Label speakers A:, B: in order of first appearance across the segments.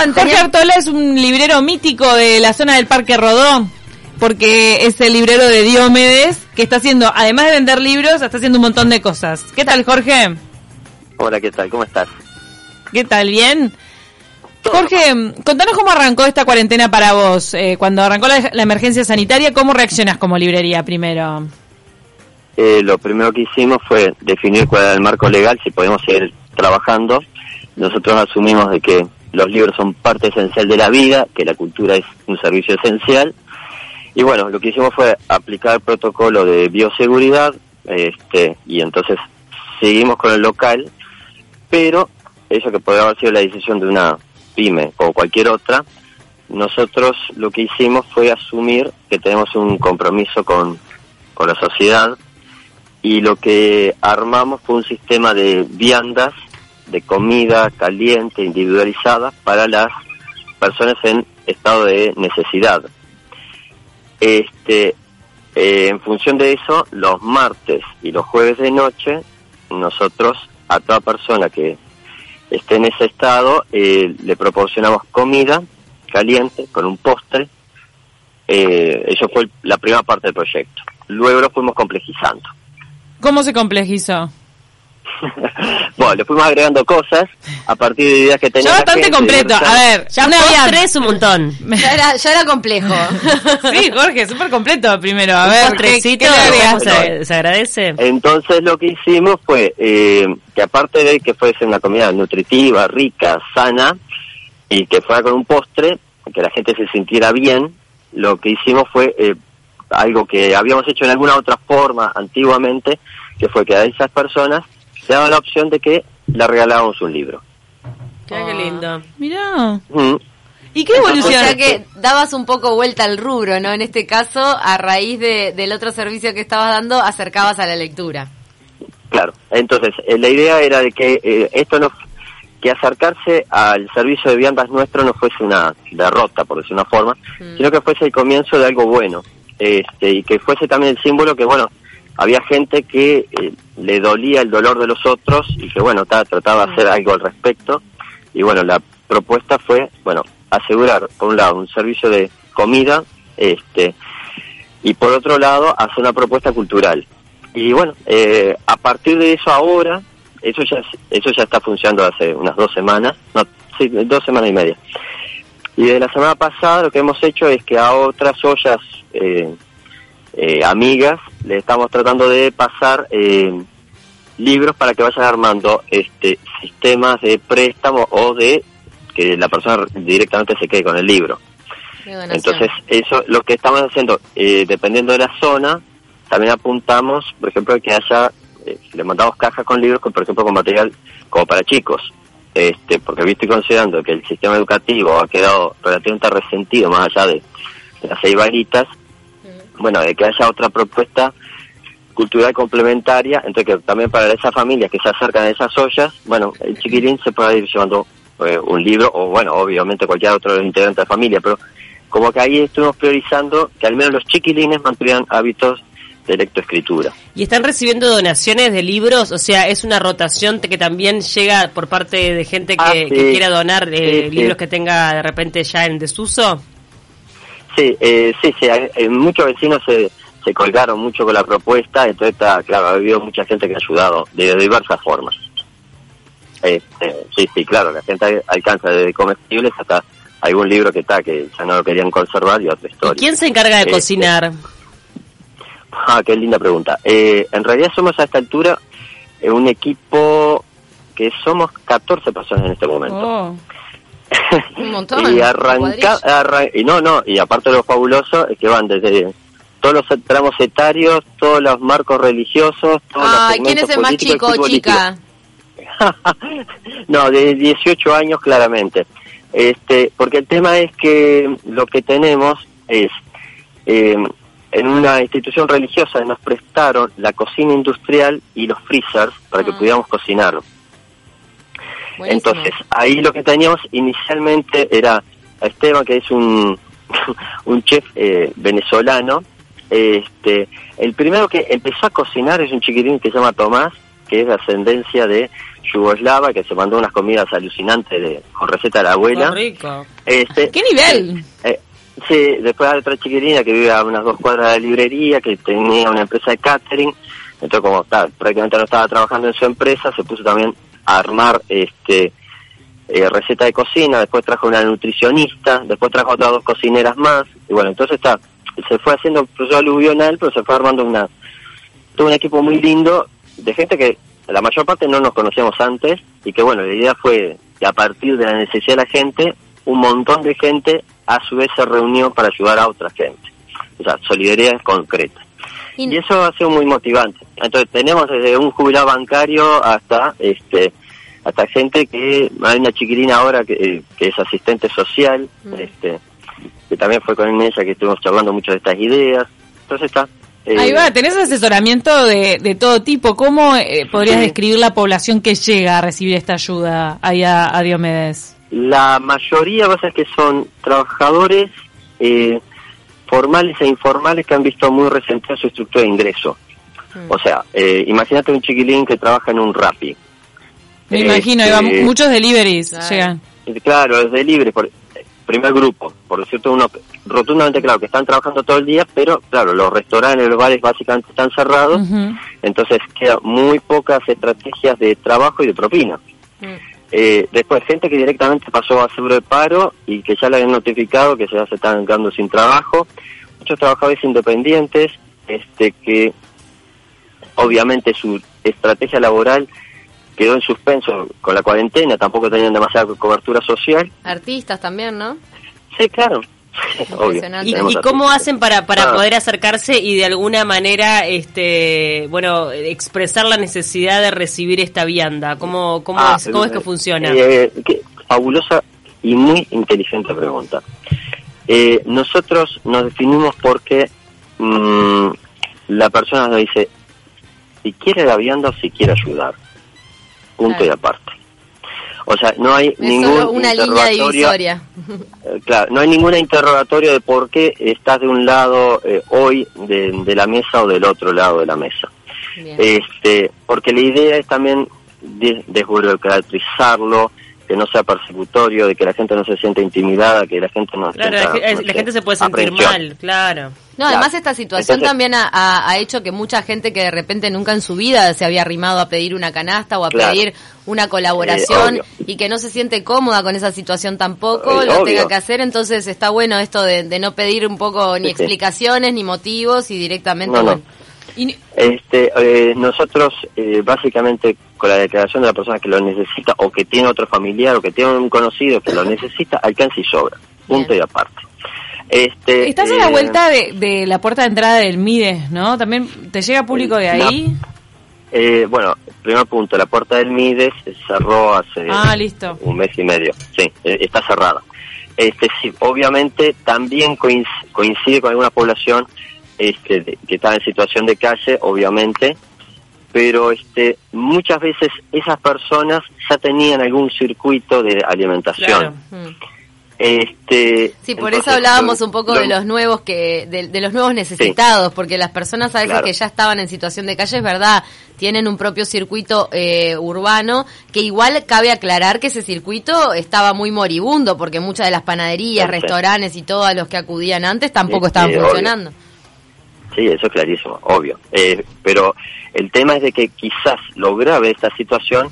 A: Jorge Artola es un librero mítico de la zona del Parque Rodó, porque es el librero de Diomedes, que está haciendo, además de vender libros, está haciendo un montón de cosas. ¿Qué tal, Jorge?
B: Hola, ¿qué tal? ¿Cómo estás?
A: ¿Qué tal? ¿Bien? Jorge, contanos cómo arrancó esta cuarentena para vos. Eh, cuando arrancó la, la emergencia sanitaria, ¿cómo reaccionás como librería primero?
B: Eh, lo primero que hicimos fue definir cuál era el marco legal, si podemos seguir trabajando. Nosotros asumimos de que los libros son parte esencial de la vida, que la cultura es un servicio esencial. Y bueno, lo que hicimos fue aplicar el protocolo de bioseguridad, este, y entonces seguimos con el local, pero eso que podría haber sido la decisión de una pyme o cualquier otra, nosotros lo que hicimos fue asumir que tenemos un compromiso con, con la sociedad y lo que armamos fue un sistema de viandas de comida caliente, individualizada para las personas en estado de necesidad. Este, eh, en función de eso, los martes y los jueves de noche, nosotros a toda persona que esté en ese estado, eh, le proporcionamos comida caliente con un postre. Eh, eso fue la primera parte del proyecto. Luego lo fuimos complejizando.
A: ¿Cómo se complejizó?
B: bueno, le fuimos agregando cosas a partir de ideas que teníamos.
A: Ya bastante completo. A ver,
C: ya
A: una
C: postre es un montón. Ya era, ya era complejo.
A: sí, Jorge, súper completo primero. A ver,
C: postrecito,
A: ¿qué, qué
C: se, se, agradece.
B: Entonces lo que hicimos fue eh, que aparte de que fuese una comida nutritiva, rica, sana y que fuera con un postre, que la gente se sintiera bien, lo que hicimos fue eh, algo que habíamos hecho en alguna otra forma antiguamente, que fue que a esas personas se daba la opción de que le regalábamos un libro.
C: Qué, qué lindo.
A: Mirá.
B: Mm.
A: ¿Y qué evolución?
C: O sea que dabas un poco vuelta al rubro, ¿no? En este caso, a raíz de, del otro servicio que estabas dando, acercabas a la lectura.
B: Claro, entonces eh, la idea era de que eh, esto no, que acercarse al servicio de viandas nuestro no fuese una derrota, por decir una forma, mm. sino que fuese el comienzo de algo bueno, este, y que fuese también el símbolo que, bueno, había gente que eh, le dolía el dolor de los otros y que, bueno, trataba de hacer algo al respecto. Y bueno, la propuesta fue, bueno, asegurar, por un lado, un servicio de comida, este, y por otro lado, hacer una propuesta cultural. Y bueno, eh, a partir de eso ahora, eso ya, eso ya está funcionando hace unas dos semanas, no, sí, dos semanas y media. Y de la semana pasada lo que hemos hecho es que a otras ollas eh, eh, amigas le estamos tratando de pasar eh, libros para que vayan armando este sistemas de préstamo o de que la persona directamente se quede con el libro. Entonces, eso lo que estamos haciendo, eh, dependiendo de la zona, también apuntamos, por ejemplo, que haya, eh, le mandamos cajas con libros, con, por ejemplo, con material como para chicos. Este, porque visto y considerando que el sistema educativo ha quedado relativamente resentido más allá de las seis varitas, bueno, de que haya otra propuesta cultural complementaria, entonces que también para esas familias que se acercan a esas ollas, bueno, el chiquilín se pueda ir llevando eh, un libro, o bueno, obviamente cualquier otro integrante de la familia, pero como que ahí estuvimos priorizando que al menos los chiquilines mantuvieran hábitos de lectoescritura.
C: ¿Y están recibiendo donaciones de libros? O sea, ¿es una rotación que también llega por parte de gente que,
B: Ah, sí.
C: que quiera donar eh,
B: Sí, sí.
C: libros que tenga de repente ya en desuso?
B: Sí, eh, sí, sí, hay- hay muchos vecinos se, se colgaron mucho con la propuesta, entonces está, claro, ha habido mucha gente que ha ayudado de diversas formas. Este, sí, sí, claro, la gente alcanza desde comestibles hasta algún libro que está, que ya no lo querían conservar y otra
C: ¿Y
B: historia.
C: quién se encarga de
B: Este,
C: cocinar?
B: Ah, qué linda pregunta. Eh, en realidad somos a esta altura eh, un equipo que somos 14 personas en este momento.
A: Oh.
C: Un montón.
B: y arranca, arran- y no, no, y aparte de lo fabuloso es que van desde todos los tramos etarios, todos los marcos religiosos, todos los
C: Ay, ¿quién es el más chico, chica?
B: no, de 18 años claramente. Este, porque el tema es que lo que tenemos es eh, en una institución religiosa nos prestaron la cocina industrial y los freezers para que
C: Ah.
B: pudiéramos cocinar.
C: Buenísimo.
B: Entonces, ahí lo que teníamos inicialmente era a Esteban, que es un, un chef eh, venezolano. Este, el primero que empezó a cocinar es un chiquitín que se llama Tomás, que es de ascendencia de yugoslava, que se mandó unas comidas alucinantes de, con receta de la abuela.
A: rico.
B: Este,
A: ¿Qué nivel?
B: eh, sí, después hay otra chiquilina que vive a unas dos cuadras de la librería, que tenía una empresa de catering. Entonces, como está, prácticamente no estaba trabajando en su empresa, se puso también a armar este eh, receta de cocina. Después trajo una nutricionista, después trajo otras dos cocineras más. Y bueno, entonces está, se fue haciendo un proceso aluvional, pero se fue armando una todo un equipo muy lindo de gente que la mayor parte no nos conocíamos antes y que bueno, la idea fue que a partir de la necesidad de la gente, un montón de gente a su vez se reunió para ayudar a otra gente. O sea, solidaridad concreta.
C: Y-
B: Y eso ha sido muy motivante. Entonces tenemos desde un jubilado bancario hasta este hasta gente que hay una chiquilina ahora que, eh, que es asistente social,
C: Mm.
B: este que también fue con ella que estuvimos charlando mucho de estas ideas. Entonces está. eh,
A: Ahí va, tenés asesoramiento de, de todo tipo. ¿Cómo eh, podrías
B: Sí.
A: describir la población que llega a recibir esta ayuda ahí a, Diomedes?
B: La mayoría va a ser que son trabajadores eh, formales e informales que han visto muy resentida su estructura de ingreso.
C: Mm.
B: O sea, eh, imagínate un chiquilín que trabaja en un RAPI.
A: Me imagino,
B: Este,
A: muchos deliveries
C: Claro.
A: llegan.
B: Eh, Claro, es de libre, por, primer grupo, por decirte uno, rotundamente claro, que están trabajando todo el día, pero claro, los restaurantes, los bares básicamente están cerrados, entonces quedan muy pocas estrategias de trabajo y de propina.
C: Mm.
B: Eh, después, gente que directamente pasó a seguro de paro y que ya le habían notificado que ya se están quedando sin trabajo. Muchos trabajadores independientes este, que obviamente su estrategia laboral quedó en suspenso con la cuarentena, tampoco tenían demasiada cobertura social.
C: Artistas también, ¿no?
B: Sí, claro. Obvio.
D: ¿Y, cómo hacen para, para
B: Ah.
D: poder acercarse y de alguna manera, este, bueno, expresar la necesidad de recibir esta vianda? ¿Cómo, cómo,
B: Ah,
D: es, cómo es que
B: eh,
D: funciona?
B: eh, qué fabulosa y muy inteligente pregunta. Eh, nosotros nos definimos porque mm, la persona nos dice si quiere la vianda o si quiere ayudar. Punto
C: Claro.
B: y aparte. O sea, no hay
C: Es
B: ningún
C: solo una línea
B: interrogatorio-
C: divisoria.
B: eh, claro, no hay ningún interrogatorio de por qué estás de un lado eh, hoy de, de la mesa o del otro lado de la mesa.
C: Bien.
B: Este, porque la idea es también de- desburocratizarlo, que no sea persecutorio, de que la gente no se sienta intimidada, que la gente no
D: Claro, la,
B: sienta, no
D: la
B: sé,
D: gente se puede sentir
B: aprensión.
D: mal, claro.
C: No,
B: Claro.
C: además esta situación
B: Entonces-
C: también ha, ha- hecho que mucha gente que de repente nunca en su vida se había arrimado a pedir una canasta o a
B: Claro.
C: pedir una colaboración
B: Eh,
C: y que no se siente cómoda con esa situación tampoco,
B: Eh,
C: lo
B: obvio.
C: tenga que hacer, entonces está bueno esto de, de no pedir un poco ni
B: Sí, sí.
C: explicaciones ni motivos y directamente,
B: No, no.
A: Y-
B: Este, eh, nosotros eh, básicamente con la declaración de la persona que lo necesita o que tiene otro familiar o que tiene un conocido que lo necesita, alcanza y sobra. Punto
C: Bien.
B: y aparte. Este,
A: Estás a la
B: eh,
A: vuelta de, de la puerta de entrada del Mides, ¿no? También te llega público de ahí.
B: Eh, bueno, primer punto, la puerta del Mides cerró hace
A: Ah, listo.
B: un mes y medio. Sí, eh, está cerrada. Este, sí, obviamente también coinc- coincide con alguna población este, de- que está en situación de calle, obviamente, pero este, muchas veces esas personas ya tenían algún circuito de alimentación.
D: Claro.
C: mm.
B: Este,
C: Sí, por
B: entonces,
C: eso hablábamos un poco
B: lo-
C: de los nuevos que de, de los nuevos necesitados, porque las personas a veces
B: Claro.
C: que ya estaban en situación de calle, es verdad, tienen un propio circuito eh, urbano, que igual cabe aclarar que ese circuito estaba muy moribundo, porque muchas de las panaderías,
B: Sí,
C: restaurantes y todos los que acudían antes tampoco
B: Sí,
C: estaban
B: obvio. Sí, eso es clarísimo, obvio. Eh, pero el tema es de que quizás lo grave de esta situación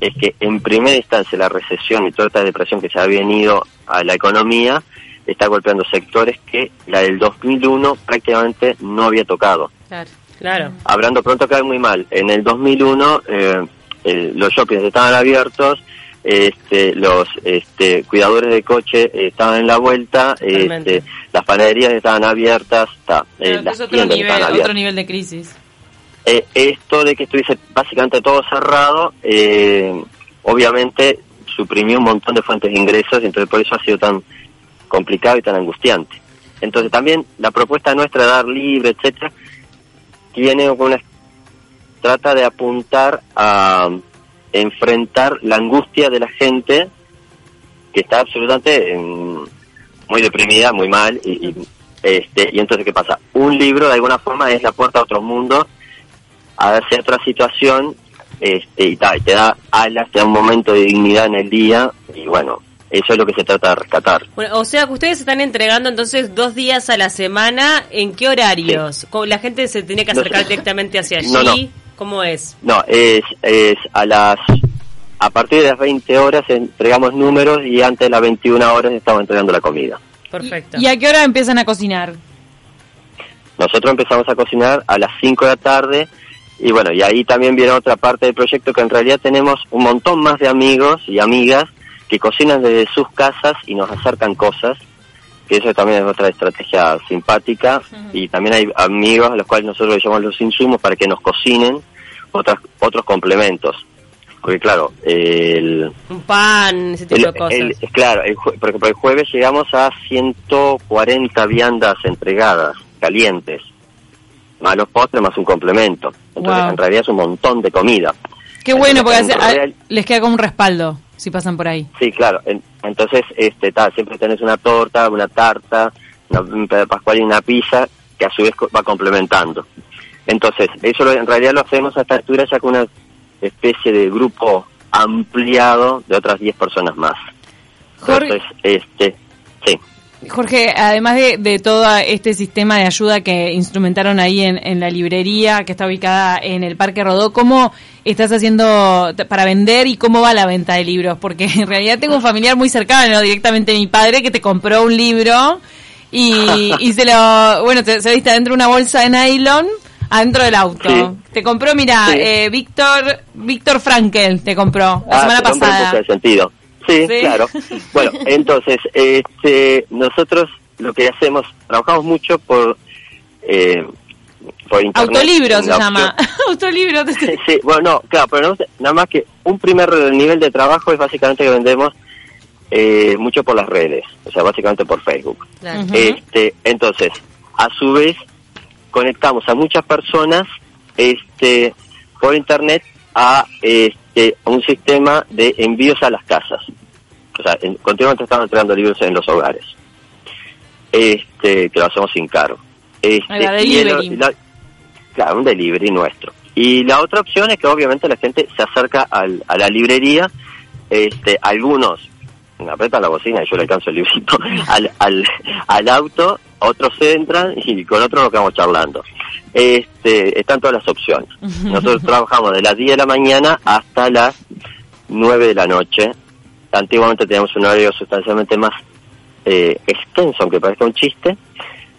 B: es que en primera instancia la recesión y toda esta depresión que se ha venido a la economía está golpeando sectores que la del 2001 prácticamente no había tocado.
C: Claro.
D: Claro.
B: Hablando pronto cae muy mal. En el 2001 eh, el- los shoppings estaban abiertos, este, los este, cuidadores de coche eh, estaban en la vuelta, este, las panaderías estaban abiertas, está, eh,
A: Claro, que
B: las
A: es otro nivel,
B: estaban
A: otro nivel de crisis.
B: Eh, esto de que estuviese básicamente todo cerrado, eh, obviamente suprimió un montón de fuentes de ingresos y entonces por eso ha sido tan complicado y tan angustiante. Entonces también la propuesta nuestra de dar libre, etcétera, tiene una trata de apuntar a enfrentar la angustia de la gente que está absolutamente muy deprimida, muy mal y, y, este y entonces qué pasa un libro de alguna forma es la puerta a otro mundo hacia otra situación este, y, ta, y te da alas, te da un momento de dignidad en el día, y bueno, eso es lo que se trata de rescatar.
D: Bueno, o sea que ustedes están entregando entonces dos días a la semana, ¿en qué horarios? ¿Cómo- ¿La gente se tiene que acercar directamente hacia allí?
B: No, no.
D: ¿Cómo es?
B: No, es, es a las a partir de las 20 horas entregamos números y antes de las 21 horas estamos entregando la comida.
D: Perfecto.
A: ¿Y a qué hora empiezan a cocinar?
B: Nosotros empezamos a cocinar a las 5 de la tarde y bueno, y ahí también viene otra parte del proyecto que en realidad tenemos un montón más de amigos y amigas que cocinan desde sus casas y nos acercan cosas, que eso también es otra estrategia simpática y también hay amigos a los cuales nosotros les llamamos los insumos para que nos cocinen otras, otros complementos. Porque claro, el,
D: Un pan, ese tipo
B: el-
D: de cosas.
B: el- es claro, el por ejemplo, el jueves llegamos a 140 viandas entregadas, calientes, más los postres, más un complemento. Entonces,
A: Wow.
B: en realidad es un montón de comida.
A: Qué bueno, porque hace-
B: real-
A: les queda como un respaldo si pasan por ahí.
B: Sí, claro. en- entonces, este, tal, siempre tenés una torta, una tarta, una, de pascual y una pizza que a su vez va complementando. Entonces, eso lo- en realidad lo hacemos a esta altura ya con una especie de grupo ampliado de otras 10 personas más.
A: Jorge-
B: Entonces, este, sí.
A: Jorge, además de, de todo este sistema de ayuda que instrumentaron ahí en, en la librería que está ubicada en el Parque Rodó, ¿cómo estás haciendo para vender y cómo va la venta de libros? Porque en realidad tengo un familiar muy cercano, directamente mi padre, que te compró un libro y, y se lo, bueno, te- se viste adentro de una bolsa de nylon adentro del auto.
B: Sí.
A: Te compró, mira,
B: Sí.
A: eh, Víctor, Víctor Frankel te compró la
B: Ah,
A: semana pasada.
B: sentido. Sí,
A: Sí.
B: claro. Bueno, entonces, este, nosotros lo que hacemos, trabajamos mucho por, eh, por internet.
A: Autolibro se
B: la
A: llama. Autolibro.
B: Sí, bueno, no, claro, pero no- nada más que un primer nivel de trabajo es básicamente que vendemos eh, mucho por las redes, o sea, básicamente por Facebook.
C: Claro.
B: Este, entonces, a su vez, conectamos a muchas personas este, por internet a, este, a un sistema de envíos a las casas. O sea, en- continuamente estamos entregando libros en los hogares. Este, que lo hacemos sin cargo. Este, y el-
A: delivery.
B: la- claro, un delivery nuestro. Y la otra opción es que obviamente la gente se acerca al- a la librería, este, algunos apretan la bocina y yo le alcanzo el librito al, al, al auto, otros entran y con otros nos quedamos charlando. Este, están todas las opciones. Nosotros trabajamos de las 10 de la mañana hasta las 9 de la noche. Antiguamente teníamos un horario sustancialmente más eh, extenso, aunque parezca un chiste.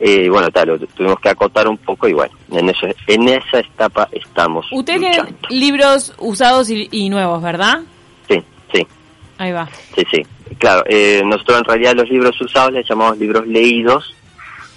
B: Eh, bueno, tal, lo tuvimos que acotar un poco y bueno, en, eso, en esa etapa estamos
A: Ustedes tienen
B: luchando.
A: libros usados y, y nuevos, ¿verdad?
B: Sí, sí.
A: Ahí va.
B: Sí, sí. Claro, eh, nosotros en realidad los libros usados les llamamos libros leídos.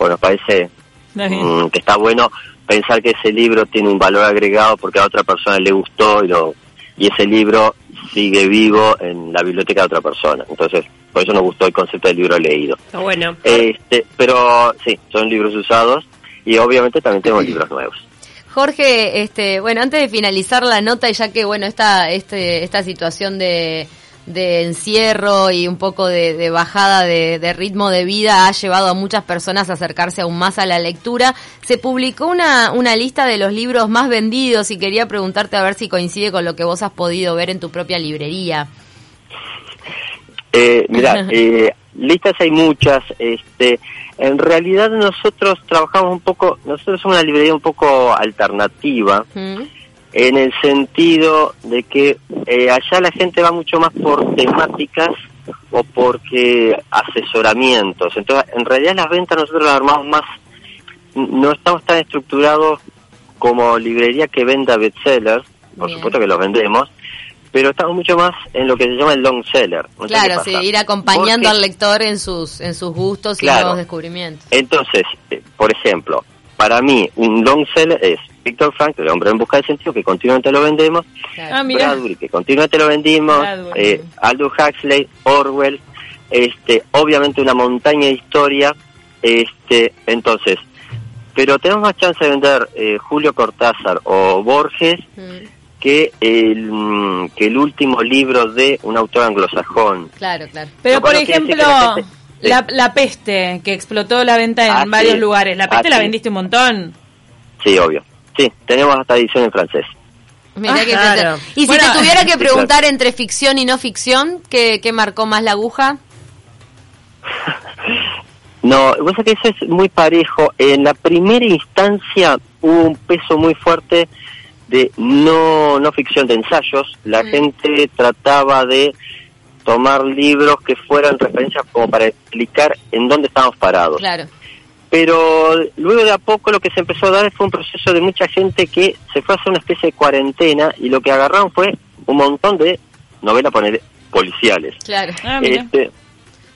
B: Bueno, parece mm, que está bueno pensar que ese libro tiene un valor agregado porque a otra persona le gustó y, lo, y ese libro sigue vivo en la biblioteca de otra persona. Entonces, por eso nos gustó el concepto del libro leído.
D: Bueno.
B: Este, pero sí, son libros usados y obviamente también tenemos libros nuevos.
C: Jorge, este, bueno, antes de finalizar la nota, y ya que bueno, esta, este, esta situación de, de encierro y un poco de, de bajada de, de ritmo de vida ha llevado a muchas personas a acercarse aún más a la lectura, se publicó una, una lista de los libros más vendidos y quería preguntarte a ver si coincide con lo que vos has podido ver en tu propia librería.
B: Eh, mira, eh, listas hay muchas. Este, en realidad nosotros trabajamos un poco, nosotros somos una librería un poco alternativa
C: ¿Mm?
B: En el sentido de que eh, allá la gente va mucho más por temáticas o porque asesoramientos. Entonces, en realidad las ventas nosotros las armamos más, no estamos tan estructurados como librería que venda bestsellers, por
C: Bien.
B: supuesto que los vendemos, pero estamos mucho más en lo que se llama el long seller. No
C: Claro, sí, ir acompañando
B: Porque-
C: al lector en sus, en sus gustos y nuevos descubrimientos.
B: Entonces, eh, por ejemplo, para mí un long seller es Víctor Frank, el hombre en busca de sentido, que continuamente lo vendemos,
C: Claro.
A: Ah.
B: Bradbury, que continuamente lo vendimos, eh, Aldous Huxley, Orwell, este, obviamente una montaña de historia, este, entonces, pero tenemos más chance de vender eh, Julio Cortázar o Borges
C: Mm,
B: que el, que el último libro de un autor anglosajón.
C: Claro, claro.
A: Pero por ejemplo,
B: la
A: la, la peste, que explotó la venta en
B: Ah,
A: varios
B: sí.
A: lugares. La peste
B: Ah,
A: la
B: sí.
A: vendiste un montón.
B: Sí, obvio. Sí, tenemos hasta edición en francés.
C: Mirá
D: Ah,
C: qué
D: claro.
C: Y si te tuviera que
B: Sí,
C: preguntar entre ficción y no ficción, ¿qué, qué marcó más la aguja?
B: No, vos sabés que eso es muy parejo. En la primera instancia hubo un peso muy fuerte de no, no ficción de ensayos. La gente trataba de tomar libros que fueran referencias como para explicar en dónde estamos parados.
C: Claro.
B: Pero luego de a poco lo que se empezó a dar fue un proceso de mucha gente que se fue a hacer una especie de cuarentena y lo que agarraron fue un montón de novelas poner, policiales.
C: Claro.
A: Ah.
B: Este,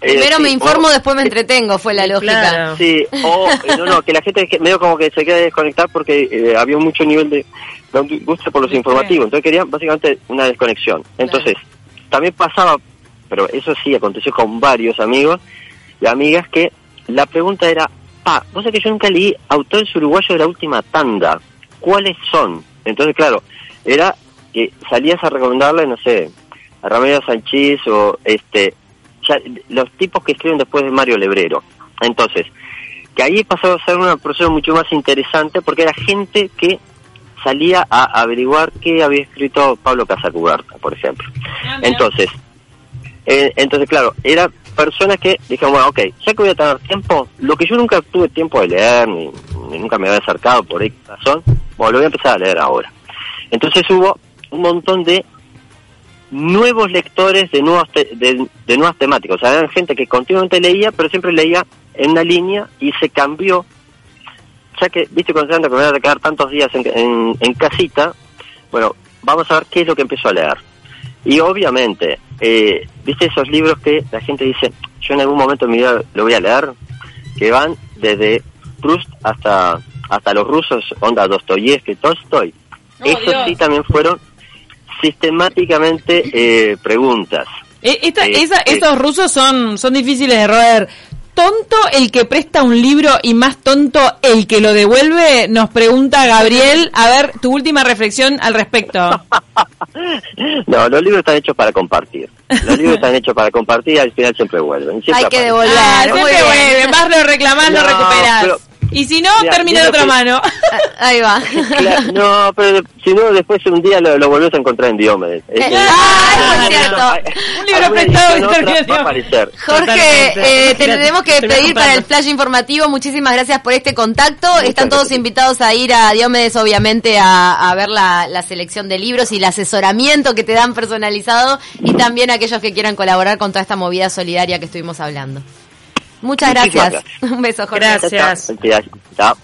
C: Primero
B: eh,
C: me
B: sí,
C: informo,
B: o-
C: después me entretengo, fue la lógica.
D: Claro.
B: Sí, o eh, no, no, que la gente medio como que se queda desconectar porque eh, había mucho nivel de, de angustia por los
A: Sí.
B: informativos. Entonces querían básicamente una desconexión. Entonces, también pasaba, pero eso sí aconteció con varios amigos y amigas que la pregunta era, pa, vos sabés que yo nunca leí autores uruguayos de la última tanda. ¿Cuáles son? Entonces, claro, era que salías a recomendarle, no sé, a Ramiro Sánchez o este ya, los tipos que escriben después de Mario Lebrero. Entonces, que ahí pasó a ser un proceso mucho más interesante porque era gente que salía a averiguar qué había escrito Pablo Casacuberta, por ejemplo.
A: Ah.
B: Entonces, eh, entonces claro, era personas que dijeron, bueno, ok, ya que voy a tener tiempo, lo que yo nunca tuve tiempo de leer, ni, ni nunca me había acercado por X razón, bueno, lo voy a empezar a leer ahora. Entonces hubo un montón de nuevos lectores de nuevos te- de, nuevas temáticas. O sea, eran gente que continuamente leía, pero siempre leía en una línea y se cambió. Ya que, viste, cuando se que me van a quedar tantos días en, en, en casita, bueno, vamos a ver qué es lo que empezó a leer. Y obviamente, eh, viste esos libros que la gente dice, yo en algún momento de mi vida lo voy a leer, que van desde Proust hasta hasta los rusos, onda Dostoyevsky, Tolstoy.
A: Oh,
B: Esos
A: Dios.
B: sí también fueron sistemáticamente eh, preguntas.
A: Eh, esta-
B: Eh,
A: esa-
B: eh.
A: esos rusos son, son difíciles de roer. Tonto el que presta un libro y más tonto el que lo devuelve, nos pregunta Gabriel. A ver, tu última reflexión al respecto.
B: No, los libros están hechos para compartir. Los libros están hechos para compartir y al final siempre vuelven. Siempre
C: Hay que
B: aparecen.
C: devolver.
A: Ah, siempre
C: bien.
A: vuelve, más lo reclamás, lo
B: No,
A: recuperás.
B: pero-
A: y si no,
B: Mira,
A: termina de otra
B: que-
A: mano.
C: Ah, Ahí va.
B: Claro, no, pero si no, después un día lo, lo volvés a encontrar en Diomedes.
C: Ah, es cierto.
A: Un libro prestado
B: va a
A: de-
B: aparecer.
C: Jorge, eh, tenemos que pedir para el flash informativo. Muchísimas gracias por este contacto.
B: Muchas
C: Están todos
B: gracias.
C: invitados a ir a Diomedes, obviamente, a, a ver la, la selección de libros y el asesoramiento que te dan personalizado y también aquellos que quieran colaborar con toda esta movida solidaria que estuvimos hablando. Muchas
B: Muchísimas
C: gracias. Un beso, Jorge.
D: Gracias.
B: Chao.